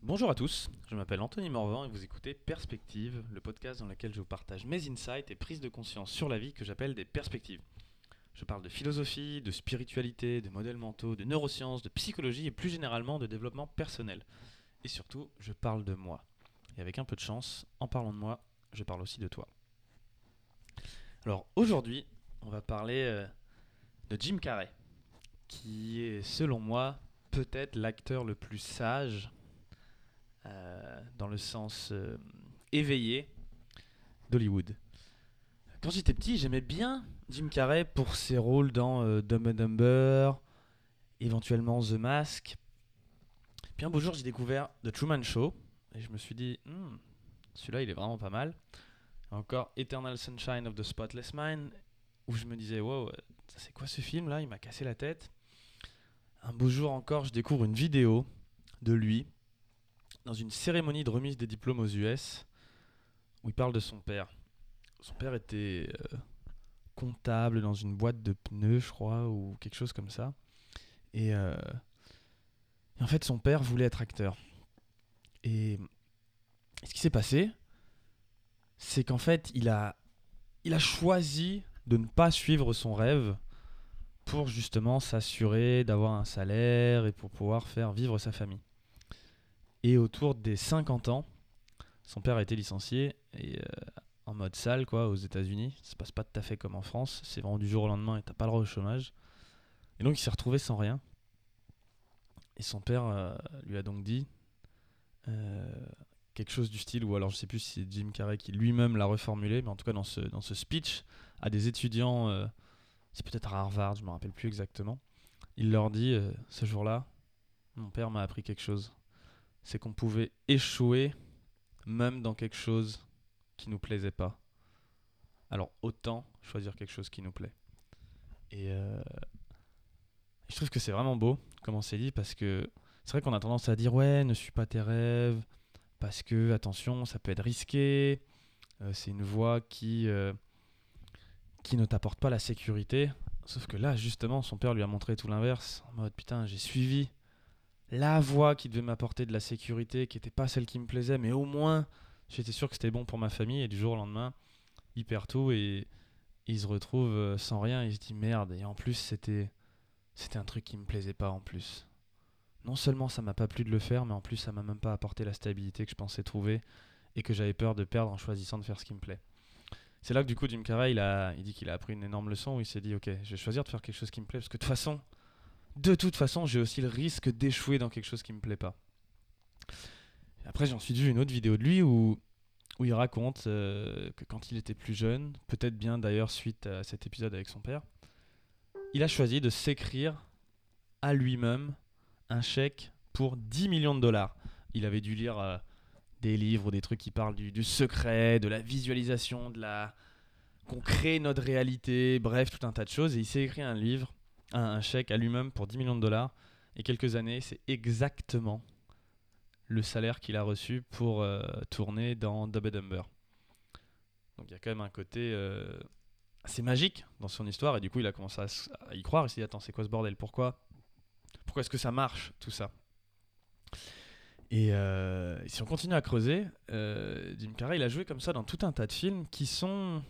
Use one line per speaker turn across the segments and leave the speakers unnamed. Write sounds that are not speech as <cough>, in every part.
Bonjour à tous, je m'appelle Anthony Morvan et vous écoutez Perspective, le podcast dans lequel je vous partage mes insights et prises de conscience sur la vie que j'appelle des perspectives. Je parle de philosophie, de spiritualité, de modèles mentaux, de neurosciences, de psychologie et plus généralement de développement personnel. Et surtout, je parle de moi. Et avec un peu de chance, en parlant de moi, je parle aussi de toi. Alors aujourd'hui, on va parler euh, de Jim Carrey, qui est selon moi peut-être l'acteur le plus sage dans le sens euh, éveillé d'Hollywood. Quand j'étais petit, j'aimais bien Jim Carrey pour ses rôles dans euh, Dumb and Dumber, éventuellement The Mask. Puis un beau jour, j'ai découvert The Truman Show et je me suis dit, Hmm, celui-là, il est vraiment pas mal. Encore Eternal Sunshine of the Spotless Mind, où je me disais, wow, euh, c'est quoi ce film là Il m'a cassé la tête. Un beau jour encore, je découvre une vidéo de lui dans une cérémonie de remise des diplômes aux US où il parle de son père. Son père était euh, comptable dans une boîte de pneus, je crois, ou quelque chose comme ça. Et, euh, et en fait, son père voulait être acteur. Et ce qui s'est passé, c'est qu'en fait, il a, il a choisi de ne pas suivre son rêve pour justement s'assurer d'avoir un salaire et pour pouvoir faire vivre sa famille. Et autour des 50 ans, son père a été licencié et euh, en mode sale quoi aux États-Unis. Ça se passe pas tout à fait comme en France. C'est vraiment du jour au lendemain et t'as pas le droit au chômage. Et donc il s'est retrouvé sans rien. Et son père euh, lui a donc dit euh, quelque chose du style, ou alors je sais plus si c'est Jim Carrey qui lui-même l'a reformulé, mais en tout cas dans ce, dans ce speech à des étudiants, c'est peut-être à Harvard, je me rappelle plus exactement. Il leur dit ce jour-là, mon père m'a appris quelque chose. C'est qu'on pouvait échouer même dans quelque chose qui nous plaisait pas. Alors autant choisir quelque chose qui nous plaît. Et euh, je trouve que c'est vraiment beau, comme c'est dit, parce que c'est vrai qu'on a tendance à dire ouais, ne suis pas tes rêves, parce que attention, ça peut être risqué. euh, c'est une voie qui euh, qui ne t'apporte pas la sécurité. Sauf que là, justement, son père lui a montré tout l'inverse. En mode putain, j'ai suivi la voie qui devait m'apporter de la sécurité, qui n'était pas celle qui me plaisait, mais au moins j'étais sûr que c'était bon pour ma famille. Et du jour au lendemain, il perd tout et il se retrouve euh, sans rien. Il se dit merde. Et en plus, c'était c'était un truc qui me plaisait pas en plus. Non seulement ça m'a pas plu de le faire, mais en plus ça m'a même pas apporté la stabilité que je pensais trouver et que j'avais peur de perdre en choisissant de faire ce qui me plaît. C'est là que du coup Jim Carrey il, a, il dit qu'il a appris une énorme leçon où il s'est dit ok je vais choisir de faire quelque chose qui me plaît parce que de toute façon de toute façon j'ai aussi le risque d'échouer dans quelque chose qui me plaît pas. Après j'ai ensuite vu une autre vidéo de lui où, où il raconte euh, que quand il était plus jeune, peut-être bien d'ailleurs suite à cet épisode avec son père, il a choisi de s'écrire à lui-même un chèque pour 10 millions de dollars. Il avait dû lire euh, des livres ou des trucs qui parlent du, du secret, de la visualisation, de la qu'on crée notre réalité, bref, tout un tas de choses. Et il s'est écrit un livre, un, chèque à lui-même pour 10 millions de dollars. Et quelques années, c'est exactement le salaire qu'il a reçu pour euh, tourner dans and Dumber. Donc il y a quand même un côté euh, assez magique dans son histoire. Et du coup, il a commencé à, y croire. Il s'est dit, attends, c'est quoi ce bordel? Pourquoi? Pourquoi est-ce que ça marche tout ça? Et, euh, si on continue à creuser, euh, Jim Carrey il a joué comme ça dans tout un tas de films qui sont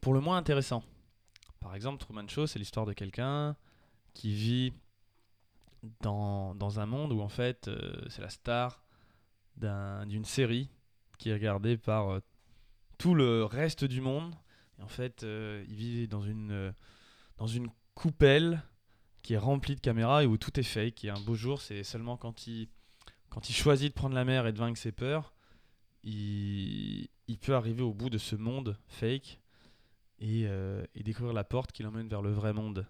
pour le moins intéressants. Par exemple, Truman Show, c'est l'histoire de quelqu'un qui vit dans, dans un monde où en fait euh, c'est la star d'un- d'une série qui est regardée par euh, tout le reste du monde. Et en fait, euh, il vit dans une, dans une coupelle qui est rempli de caméras et où tout est fake. Et un beau jour, c'est seulement quand il, quand il choisit de prendre la mer et de vaincre ses peurs, il, il peut arriver au bout de ce monde fake et, euh, et découvrir la porte qui l'emmène vers le vrai monde.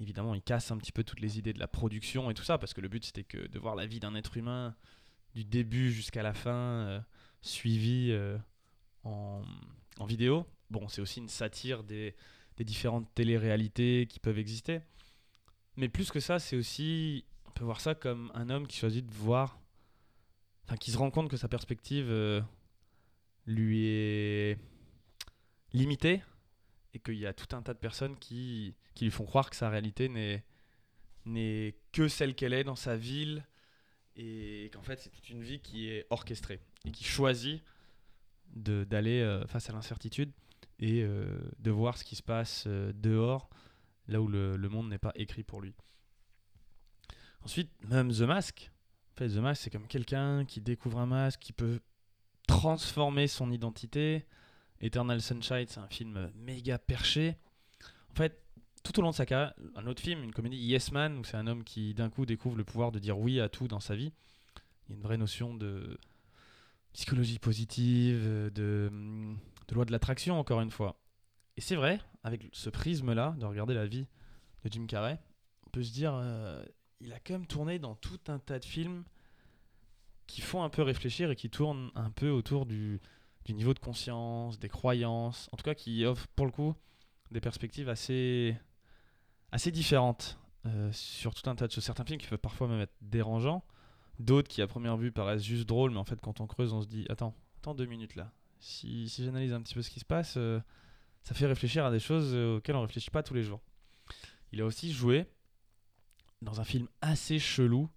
Évidemment, il casse un petit peu toutes les idées de la production et tout ça, parce que le but c'était que de voir la vie d'un être humain du début jusqu'à la fin, euh, suivi euh, en, vidéo. Bon, c'est aussi une satire des, des différentes téléréalités qui peuvent exister. Mais plus que ça, c'est aussi, on peut voir ça comme un homme qui choisit de voir, enfin qui se rend compte que sa perspective lui est limitée et qu'il y a tout un tas de personnes qui, qui lui font croire que sa réalité n'est n'est que celle qu'elle est dans sa ville et qu'en fait c'est toute une vie qui est orchestrée et qui choisit de- d'aller euh, face à l'incertitude et euh, de voir ce qui se passe euh, dehors, là où le, le monde n'est pas écrit pour lui. Ensuite, même The Mask. En fait, The Mask, c'est comme quelqu'un qui découvre un masque, qui peut transformer son identité. Eternal Sunshine, c'est un film méga perché. En fait, tout au long de sa carrière, un autre film, une comédie Yes Man, où c'est un homme qui d'un coup découvre le pouvoir de dire oui à tout dans sa vie. Il y a une vraie notion de psychologie positive, de, de loi de l'attraction, encore une fois. Et c'est vrai, avec ce prisme-là, de regarder la vie de Jim Carrey, on peut se dire, euh, il a quand même tourné dans tout un tas de films qui font un peu réfléchir et qui tournent un peu autour du, du niveau de conscience, des croyances, en tout cas qui offrent pour le coup des perspectives assez, assez différentes euh, sur tout un tas de choses. Certains films qui peuvent parfois même être dérangeants, d'autres qui à première vue paraissent juste drôles, mais en fait quand on creuse on se dit attends, attends deux minutes là. Si, si j'analyse un petit peu ce qui se passe, euh, ça fait réfléchir à des choses euh, auxquelles on réfléchit pas tous les jours. Il a aussi joué dans un film assez chelou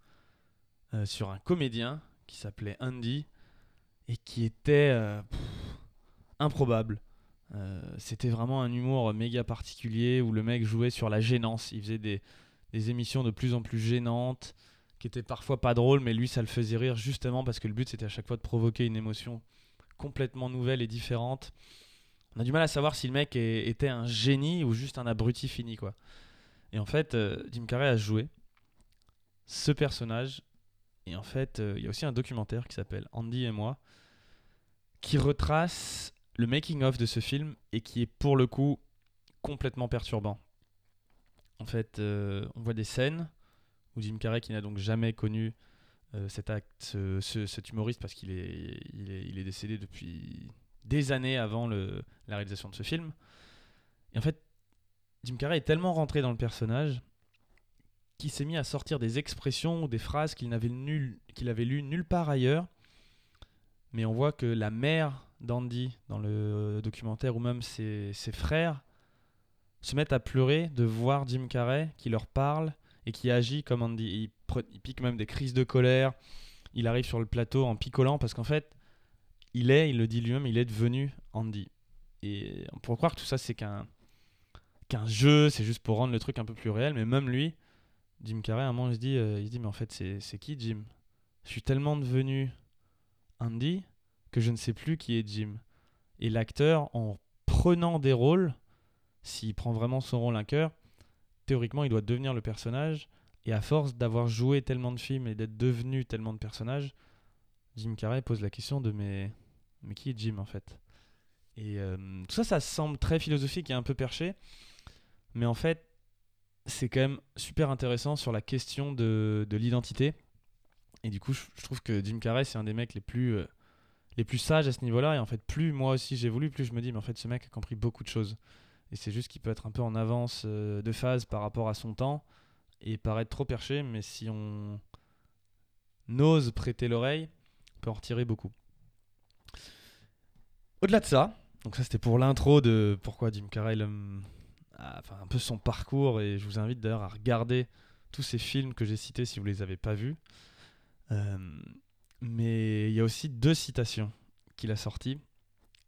sur un comédien qui s'appelait Andy et qui était euh, improbable. Euh, C'était vraiment un humour méga particulier où le mec jouait sur la gênance. Il faisait des, émissions de plus en plus gênantes qui étaient parfois pas drôles, mais lui ça le faisait rire justement parce que le but c'était à chaque fois de provoquer une émotion complètement nouvelle et différente. On a du mal à savoir si le mec était un génie ou juste un abruti fini quoi. Et en fait, euh, Jim Carrey a joué ce personnage. Et en fait, euh, il y a aussi un documentaire qui s'appelle Andy et moi, qui retrace le making-of de ce film et qui est pour le coup complètement perturbant. En fait, euh, on voit des scènes où Jim Carrey, qui n'a donc jamais connu euh, cet acte, ce- ce- cet humoriste, parce qu'il est, il est, décédé depuis des années avant la réalisation de ce film. Et en fait, Jim Carrey est tellement rentré dans le personnage qu'il s'est mis à sortir des expressions ou des phrases qu'il n'avait nul, qu'il avait lues nulle part ailleurs. Mais on voit que la mère d'Andy dans le documentaire ou même ses, ses frères se mettent à pleurer de voir Jim Carrey qui leur parle et qui agit comme Andy. Il pique même des crises de colère. Il arrive sur le plateau en picolant parce qu'en fait, il est, il le dit lui-même, il est devenu Andy. Et on pourrait croire que tout ça c'est qu'un qu'un jeu, c'est juste pour rendre le truc un peu plus réel, mais même lui, Jim Carrey, à un moment, il se dit, euh, il dit mais en fait, c'est c'est qui Jim? Je suis tellement devenu Andy que je ne sais plus qui est Jim. Et l'acteur, en prenant des rôles, s'il prend vraiment son rôle à cœur, théoriquement, il doit devenir le personnage. Et à force d'avoir joué tellement de films et d'être devenu tellement de personnages, Jim Carrey pose la question de mais, mais qui est Jim en fait? Et euh, tout ça, ça semble très philosophique et un peu perché. Mais en fait, c'est quand même super intéressant sur la question de, de l'identité. Et du coup, je, trouve que Jim Carrey, c'est un des mecs les plus, euh, les plus sages à ce niveau-là. Et en fait, plus moi aussi j'évolue, plus je me dis, mais en fait, ce mec a compris beaucoup de choses. Et c'est juste qu'il peut être un peu en avance euh, de phase par rapport à son temps et paraître trop perché. Mais si on ose prêter l'oreille, on peut en retirer beaucoup. Au-delà de ça, donc ça c'était pour l'intro de pourquoi Jim Carrey l'aime un peu son parcours et je vous invite d'ailleurs à regarder tous ces films que j'ai cités si vous les avez pas vus. Euh, mais il y a aussi deux citations qu'il a sorties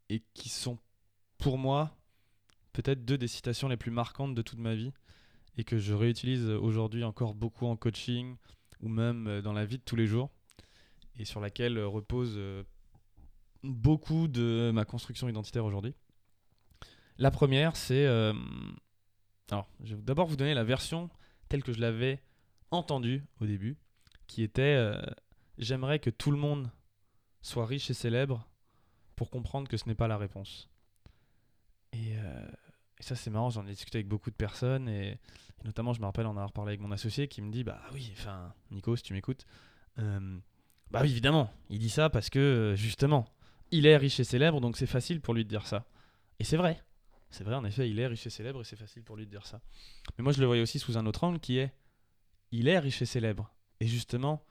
et qui sont pour moi peut-être deux des citations les plus marquantes de toute ma vie et que je réutilise aujourd'hui encore beaucoup en coaching ou même euh, dans la vie de tous les jours et sur laquelle euh, repose beaucoup de ma construction identitaire aujourd'hui. La première, c'est. euh, alors, je vais d'abord vous donner la version telle que je l'avais entendue au début, qui était euh, J'aimerais que tout le monde soit riche et célèbre pour comprendre que ce n'est pas la réponse. Et, euh, et ça, c'est marrant, j'en ai discuté avec beaucoup de personnes, et, notamment, je me rappelle en avoir parlé avec mon associé qui me dit Bah oui, enfin, Nico, si tu m'écoutes, bah oui, évidemment, il dit ça parce que justement, il est riche et célèbre, donc c'est facile pour lui de dire ça. Et c'est vrai. C'est vrai, en effet, il est riche et célèbre et c'est facile pour lui de dire ça. Mais moi, je le voyais aussi sous un autre angle qui est il est riche et célèbre. Et justement,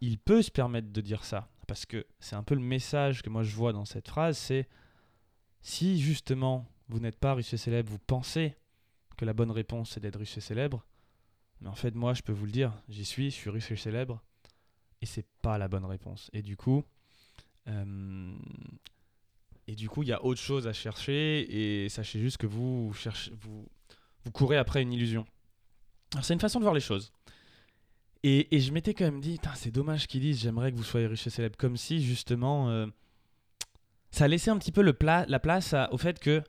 il peut se permettre de dire ça. Parce que c'est un peu le message que moi je vois dans cette phrase c'est si justement vous n'êtes pas riche et célèbre, vous pensez que la bonne réponse c'est d'être riche et célèbre, mais en fait, moi, je peux vous le dire, j'y suis, je suis riche et célèbre. Et c'est pas la bonne réponse. Et du coup, euh, et du coup, il y a autre chose à chercher et sachez juste que vous cherchez, vous, vous courez après une illusion. C'est une façon de voir les choses. Et, je m'étais quand même dit, c'est dommage qu'ils disent j'aimerais que vous soyez riche et célèbre, comme si justement euh, ça laissait un petit peu le la place au fait que,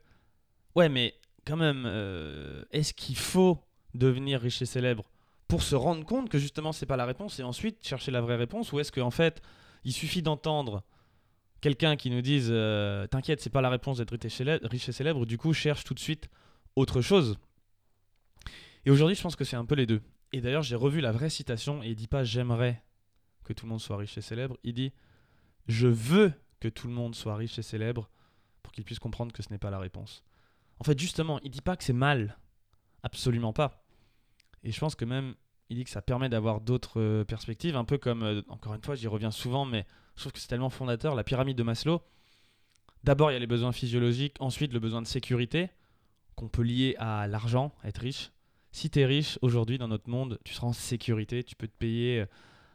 ouais, mais quand même, euh, est-ce qu'il faut devenir riche et célèbre pour se rendre compte que justement c'est pas la réponse et ensuite chercher la vraie réponse ou est-ce qu'en fait il suffit d'entendre quelqu'un qui nous dise euh, t'inquiète c'est pas la réponse d'être riche et célèbre du coup cherche tout de suite autre chose. Et aujourd'hui je pense que c'est un peu les deux. Et d'ailleurs j'ai revu la vraie citation et il dit pas j'aimerais que tout le monde soit riche et célèbre il dit je veux que tout le monde soit riche et célèbre pour qu'il puisse comprendre que ce n'est pas la réponse en fait justement il dit pas que c'est mal. Absolument pas. Et je pense que même, il dit que ça permet d'avoir d'autres euh, perspectives, un peu comme, euh, encore une fois, j'y reviens souvent, mais je trouve que c'est tellement fondateur, la pyramide de Maslow. D'abord, il y a les besoins physiologiques, ensuite le besoin de sécurité, qu'on peut lier à l'argent, être riche. Si tu es riche aujourd'hui dans notre monde, tu seras en sécurité, tu peux te payer euh,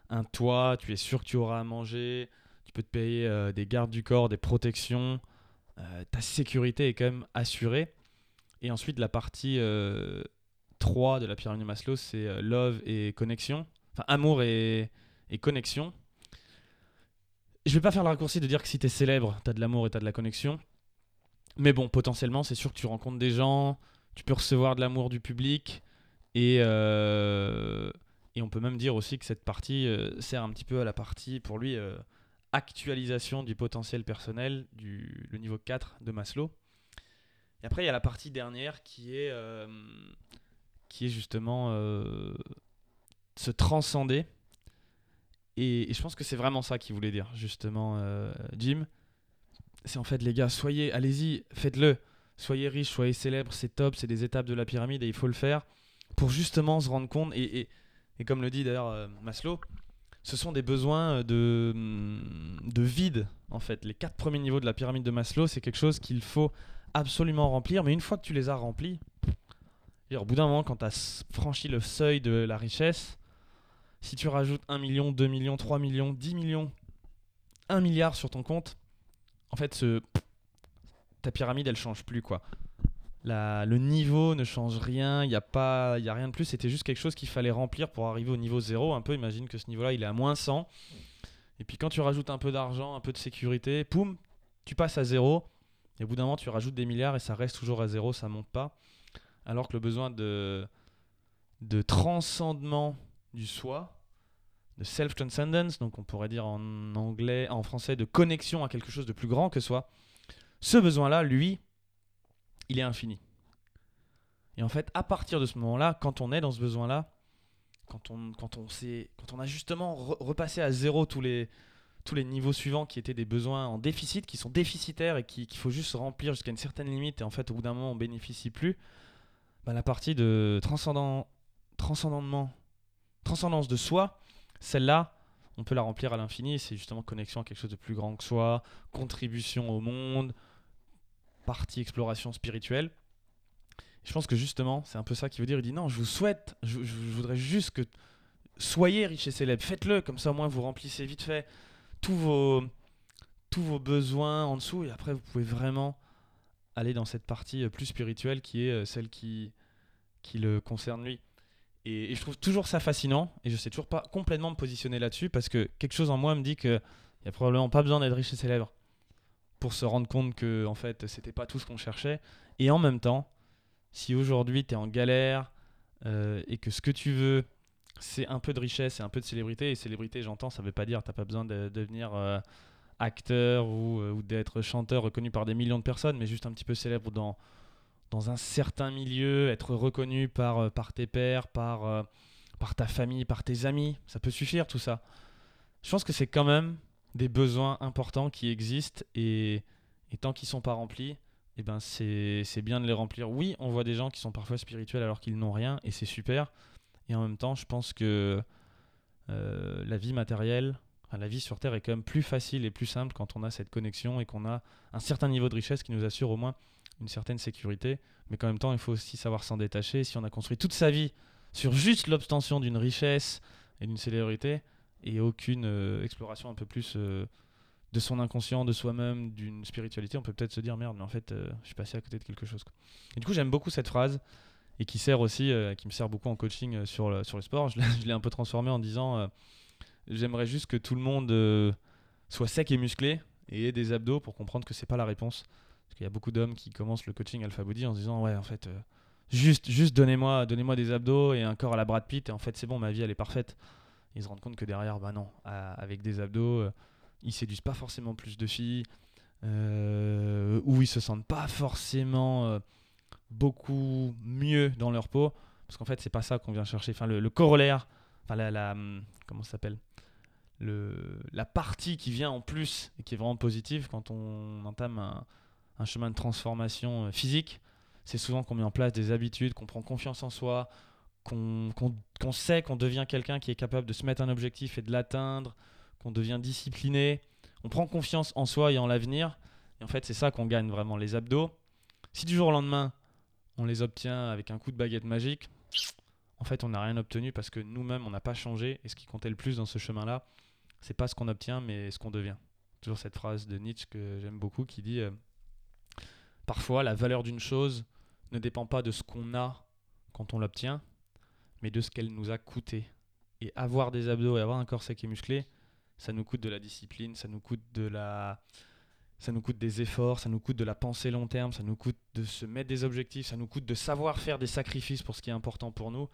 un toit, tu es sûr que tu auras à manger, tu peux te payer des gardes du corps, des protections, ta sécurité est quand même assurée. Et ensuite, la partie 3 de la pyramide de Maslow, c'est euh, love et connexion. Enfin, amour et, connexion. Je vais pas faire le raccourci de dire que si tu es célèbre, tu as de l'amour et tu as de la connexion. Mais bon, potentiellement, c'est sûr que tu rencontres des gens, tu peux recevoir de l'amour du public. Et, euh, et on peut même dire aussi que cette partie euh, sert un petit peu à la partie, pour lui, actualisation du potentiel personnel, du, le niveau 4 de Maslow. Et après, il y a la partie dernière qui est qui est justement euh, se transcender. Et, je pense que c'est vraiment ça qu'il voulait dire, justement, euh, Jim. C'est en fait, les gars, soyez, allez-y, faites-le. Soyez riches, soyez célèbres, c'est top, c'est des étapes de la pyramide et il faut le faire pour justement se rendre compte. Et, et, comme le dit d'ailleurs euh, Maslow, ce sont des besoins de, de vide, en fait. Les quatre premiers niveaux de la pyramide de Maslow, c'est quelque chose qu'il faut absolument remplir. Mais une fois que tu les as remplis, au bout d'un moment, quand tu as franchi le seuil de la richesse, si tu rajoutes 1 million, 2 millions, 3 millions, 10 millions, 1 milliard sur ton compte, en fait, ta pyramide, elle change plus. quoi. Le niveau ne change rien, il n'y a, a rien de plus. C'était juste quelque chose qu'il fallait remplir pour arriver au niveau 0. Un peu, imagine que ce niveau-là, il est à moins 100. Et puis quand tu rajoutes un peu d'argent, un peu de sécurité, poum, tu passes à 0. Et au bout d'un moment, tu rajoutes des milliards et ça reste toujours à 0, ça monte pas alors que le besoin de, de transcendement du soi, de self-transcendence, donc on pourrait dire en anglais, en français, de connexion à quelque chose de plus grand que soi, ce besoin-là, lui, il est infini. Et en fait, à partir de ce moment-là, quand on est dans ce besoin-là, quand on, quand, on quand on a justement repassé à zéro tous les, tous les niveaux suivants qui étaient des besoins en déficit, qui sont déficitaires et qu'il faut juste remplir jusqu'à une certaine limite, et en fait, au bout d'un moment, on bénéficie plus, bah, la partie de transcendant, transcendement, transcendance de soi, celle-là, on peut la remplir à l'infini. C'est justement connexion à quelque chose de plus grand que soi, contribution au monde, partie exploration spirituelle. Je pense que justement, c'est un peu ça qu'il veut dire. Il dit non, je vous souhaite, je, voudrais juste que soyez riche et célèbre. Faites-le, comme ça au moins vous remplissez vite fait tous vos, tous vos besoins en dessous et après vous pouvez vraiment aller dans cette partie euh, plus spirituelle qui est euh, celle qui, qui le concerne lui. Et, je trouve toujours ça fascinant et je sais toujours pas complètement me positionner là-dessus parce que quelque chose en moi me dit qu'il n'y a probablement pas besoin d'être riche et célèbre pour se rendre compte que en fait c'était pas tout ce qu'on cherchait. Et en même temps, si aujourd'hui tu es en galère euh, et que ce que tu veux c'est un peu de richesse et un peu de célébrité, et célébrité j'entends, ça veut pas dire t'as pas besoin de devenir acteur euh, ou, d'être chanteur reconnu par des millions de personnes, mais juste un petit peu célèbre dans, dans un certain milieu, être reconnu par, euh, par tes pairs, par, euh, par ta famille, par tes amis, ça peut suffire tout ça. Je pense que c'est quand même des besoins importants qui existent et, et tant qu'ils sont pas remplis, eh ben c'est bien de les remplir. Oui, on voit des gens qui sont parfois spirituels alors qu'ils n'ont rien et c'est super. Et en même temps, je pense que la vie matérielle, la vie sur Terre est quand même plus facile et plus simple quand on a cette connexion et qu'on a un certain niveau de richesse qui nous assure au moins une certaine sécurité. Mais qu'en même temps, il faut aussi savoir s'en détacher. Si on a construit toute sa vie sur juste l'obtention d'une richesse et d'une célébrité, et aucune euh, exploration un peu plus euh, de son inconscient, de soi-même, d'une spiritualité, on peut peut-être se dire merde, mais en fait, euh, je suis passé à côté de quelque chose. Et du coup, j'aime beaucoup cette phrase et qui sert aussi, qui me sert beaucoup en coaching sur, le, sur le sport. Je l'ai <laughs> un peu transformé en disant j'aimerais juste que tout le monde soit sec et musclé et ait des abdos pour comprendre que c'est pas la réponse. Parce qu'il y a beaucoup d'hommes qui commencent le coaching alpha body en se disant ouais, en fait, euh, juste, juste donnez-moi donnez des abdos et un corps à la Brad Pitt et en fait, c'est bon, ma vie elle est parfaite. Ils se rendent compte que derrière, bah non, avec des abdos, euh, ils séduisent pas forcément plus de filles, euh, ou ils se sentent pas forcément beaucoup mieux dans leur peau, parce qu'en fait, c'est pas ça qu'on vient chercher. Enfin, le, corollaire, enfin, la, la- hum, comment ça s'appelle? Le, La partie qui vient en plus et qui est vraiment positive quand on entame un, un chemin de transformation euh, physique, c'est souvent qu'on met en place des habitudes, qu'on prend confiance en soi, qu'on qu'on sait qu'on devient quelqu'un qui est capable de se mettre un objectif et de l'atteindre, qu'on devient discipliné, on prend confiance en soi et en l'avenir. Et en fait, c'est ça qu'on gagne vraiment. Les abdos, si du jour au lendemain, on les obtient avec un coup de baguette magique, en fait, on n'a rien obtenu parce que nous-mêmes, on n'a pas changé. Et ce qui comptait le plus dans ce chemin-là, c'est pas ce qu'on obtient, mais ce qu'on devient. Toujours cette phrase de Nietzsche que j'aime beaucoup qui dit euh, Parfois, la valeur d'une chose ne dépend pas de ce qu'on a quand on l'obtient, mais de ce qu'elle nous a coûté. Et avoir des abdos et avoir un corps sec et musclé, ça nous coûte de la discipline, ça nous coûte de la ça nous coûte des efforts, ça nous coûte de la pensée long terme, ça nous coûte de se mettre des objectifs, ça nous coûte de savoir faire des sacrifices pour ce qui est important pour nous.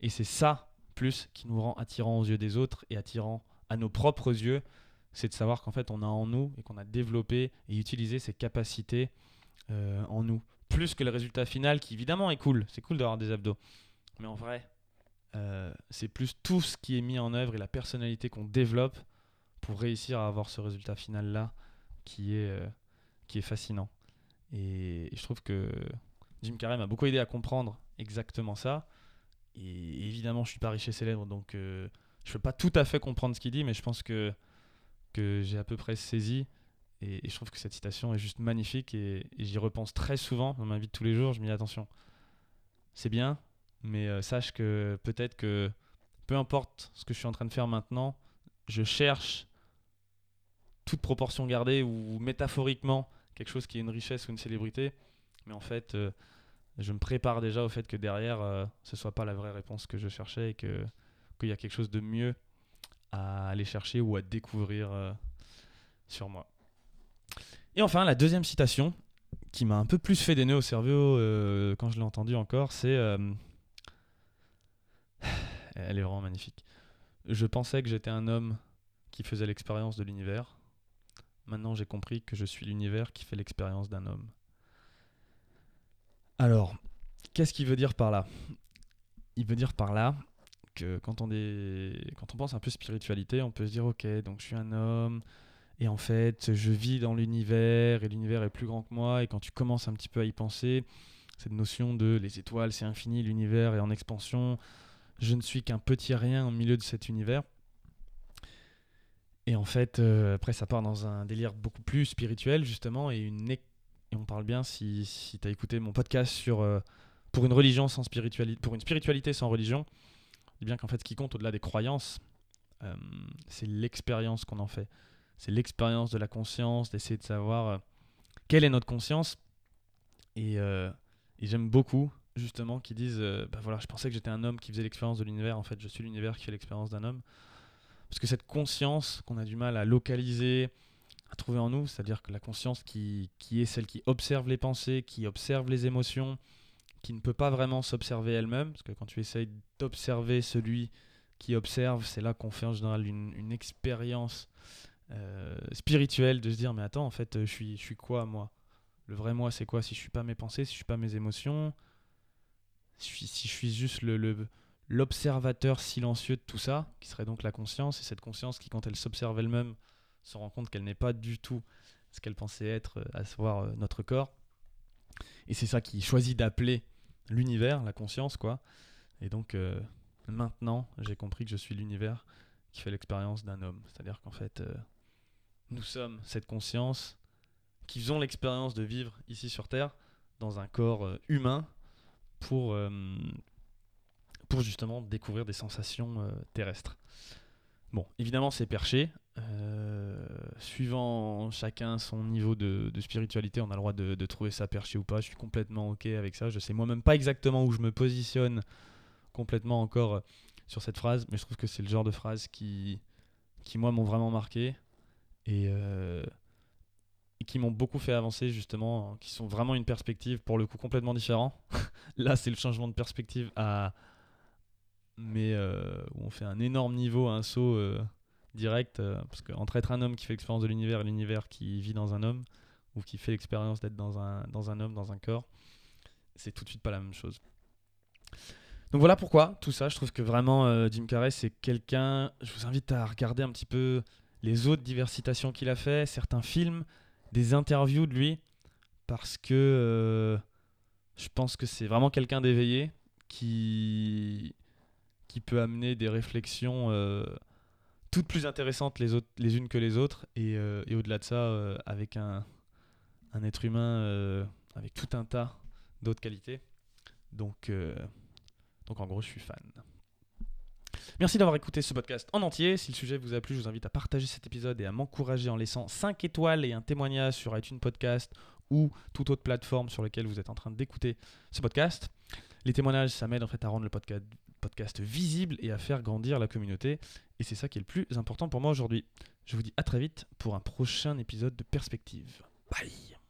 Et c'est ça, plus, qui nous rend attirants aux yeux des autres et attirants à nos propres yeux, c'est de savoir qu'en fait on a en nous et qu'on a développé et utilisé ces capacités euh, en nous. Plus que le résultat final qui évidemment est cool, c'est cool d'avoir des abdos. Mais en vrai, euh, c'est plus tout ce qui est mis en œuvre et la personnalité qu'on développe pour réussir à avoir ce résultat final là qui est, euh, qui est fascinant. Et, je trouve que Jim Carrey m'a beaucoup aidé à comprendre exactement ça. Et évidemment, je suis pas riche et célèbre, donc euh, je peux pas tout à fait comprendre ce qu'il dit, mais je pense que, que j'ai à peu près saisi. Et, je trouve que cette citation est juste magnifique et, j'y repense très souvent dans ma vie de tous les jours. Je me dis attention, c'est bien, mais euh, sache que peut-être que peu importe ce que je suis en train de faire maintenant, je cherche toute proportion gardée ou métaphoriquement quelque chose qui est une richesse ou une célébrité, mais en fait, euh, je me prépare déjà au fait que derrière, euh, ce soit pas la vraie réponse que je cherchais et qu'il y a quelque chose de mieux à aller chercher ou à découvrir euh, sur moi. Et enfin, la deuxième citation qui m'a un peu plus fait des nœuds au cerveau euh, quand je l'ai entendue encore, c'est euh, elle est vraiment magnifique. Je pensais que j'étais un homme qui faisait l'expérience de l'univers. Maintenant, j'ai compris que je suis l'univers qui fait l'expérience d'un homme. Alors, qu'est-ce qu'il veut dire par là? Il veut dire par là que quand on, est... quand on pense un peu spiritualité, on peut se dire ok, donc je suis un homme, et en fait, je vis dans l'univers, et l'univers est plus grand que moi, et quand tu commences un petit peu à y penser, cette notion de les étoiles, c'est infini, l'univers est en expansion, je ne suis qu'un petit rien au milieu de cet univers. Et en fait, euh, après, ça part dans un délire beaucoup plus spirituel, justement, et, et on parle bien, si, tu as écouté mon podcast sur euh, pour une religion sans spiritualité, pour une spiritualité sans religion, dis bien qu'en fait, ce qui compte au-delà des croyances, euh, c'est l'expérience qu'on en fait. C'est l'expérience de la conscience, d'essayer de savoir euh, quelle est notre conscience. Et, euh, j'aime beaucoup, justement, qui disent euh, bah voilà, je pensais que j'étais un homme qui faisait l'expérience de l'univers, en fait, je suis l'univers qui fait l'expérience d'un homme. Parce que cette conscience qu'on a du mal à localiser, à trouver en nous, c'est-à-dire que la conscience qui, qui est celle qui observe les pensées, qui observe les émotions, qui ne peut pas vraiment s'observer elle-même, parce que quand tu essayes d'observer celui qui observe, c'est là qu'on fait en général une, une expérience euh, spirituelle de se dire mais attends en fait euh, je suis, je suis quoi moi? Le vrai moi c'est quoi? Si je suis pas mes pensées, si je suis pas mes émotions, si si je suis juste le, l'observateur silencieux de tout ça, qui serait donc la conscience, et cette conscience qui, quand elle s'observe elle-même, se rend compte qu'elle n'est pas du tout ce qu'elle pensait être, euh, à savoir notre corps. Et c'est ça qui choisit d'appeler l'univers, la conscience, quoi. Et donc, maintenant, j'ai compris que je suis l'univers qui fait l'expérience d'un homme. C'est-à-dire qu'en fait, nous sommes cette conscience qui faisons l'expérience de vivre ici sur Terre dans un corps euh, humain pour, euh, pour justement découvrir des sensations euh, terrestres. Bon, évidemment, c'est perché. Suivant chacun son niveau de, spiritualité, on a le droit de, de trouver ça perché ou pas. Je suis complètement OK avec ça. Je sais moi-même pas exactement où je me positionne complètement encore sur cette phrase, mais je trouve que c'est le genre de phrase qui, qui moi, m'ont vraiment marqué et, euh, et qui m'ont beaucoup fait avancer, justement, qui sont vraiment une perspective, pour le coup, complètement différent. <laughs> Là, c'est le changement de perspective à. Mais euh, où on fait un énorme niveau, un saut euh, direct, parce qu'entre être un homme qui fait l'expérience de l'univers et l'univers qui vit dans un homme, ou qui fait l'expérience d'être dans un, dans un homme, dans un corps, c'est tout de suite pas la même chose. Donc voilà pourquoi tout ça. Je trouve que vraiment Jim Carrey c'est quelqu'un. Je vous invite à regarder un petit peu les autres diversitations qu'il a fait, certains films, des interviews de lui, parce que euh, je pense que c'est vraiment quelqu'un d'éveillé qui qui peut amener des réflexions euh, toutes plus intéressantes les, unes que les autres et, euh, et au-delà de ça avec un, un être humain avec tout un tas d'autres qualités. Donc donc en gros, je suis fan. Merci d'avoir écouté ce podcast en entier. Si le sujet vous a plu, je vous invite à partager cet épisode et à m'encourager en laissant 5 étoiles et un témoignage sur iTunes Podcast ou toute autre plateforme sur laquelle vous êtes en train d'écouter ce podcast. Les témoignages, ça m'aide en fait à rendre le podcast, visible et à faire grandir la communauté. Et c'est ça qui est le plus important pour moi aujourd'hui. Je vous dis à très vite pour un prochain épisode de Perspective. Bye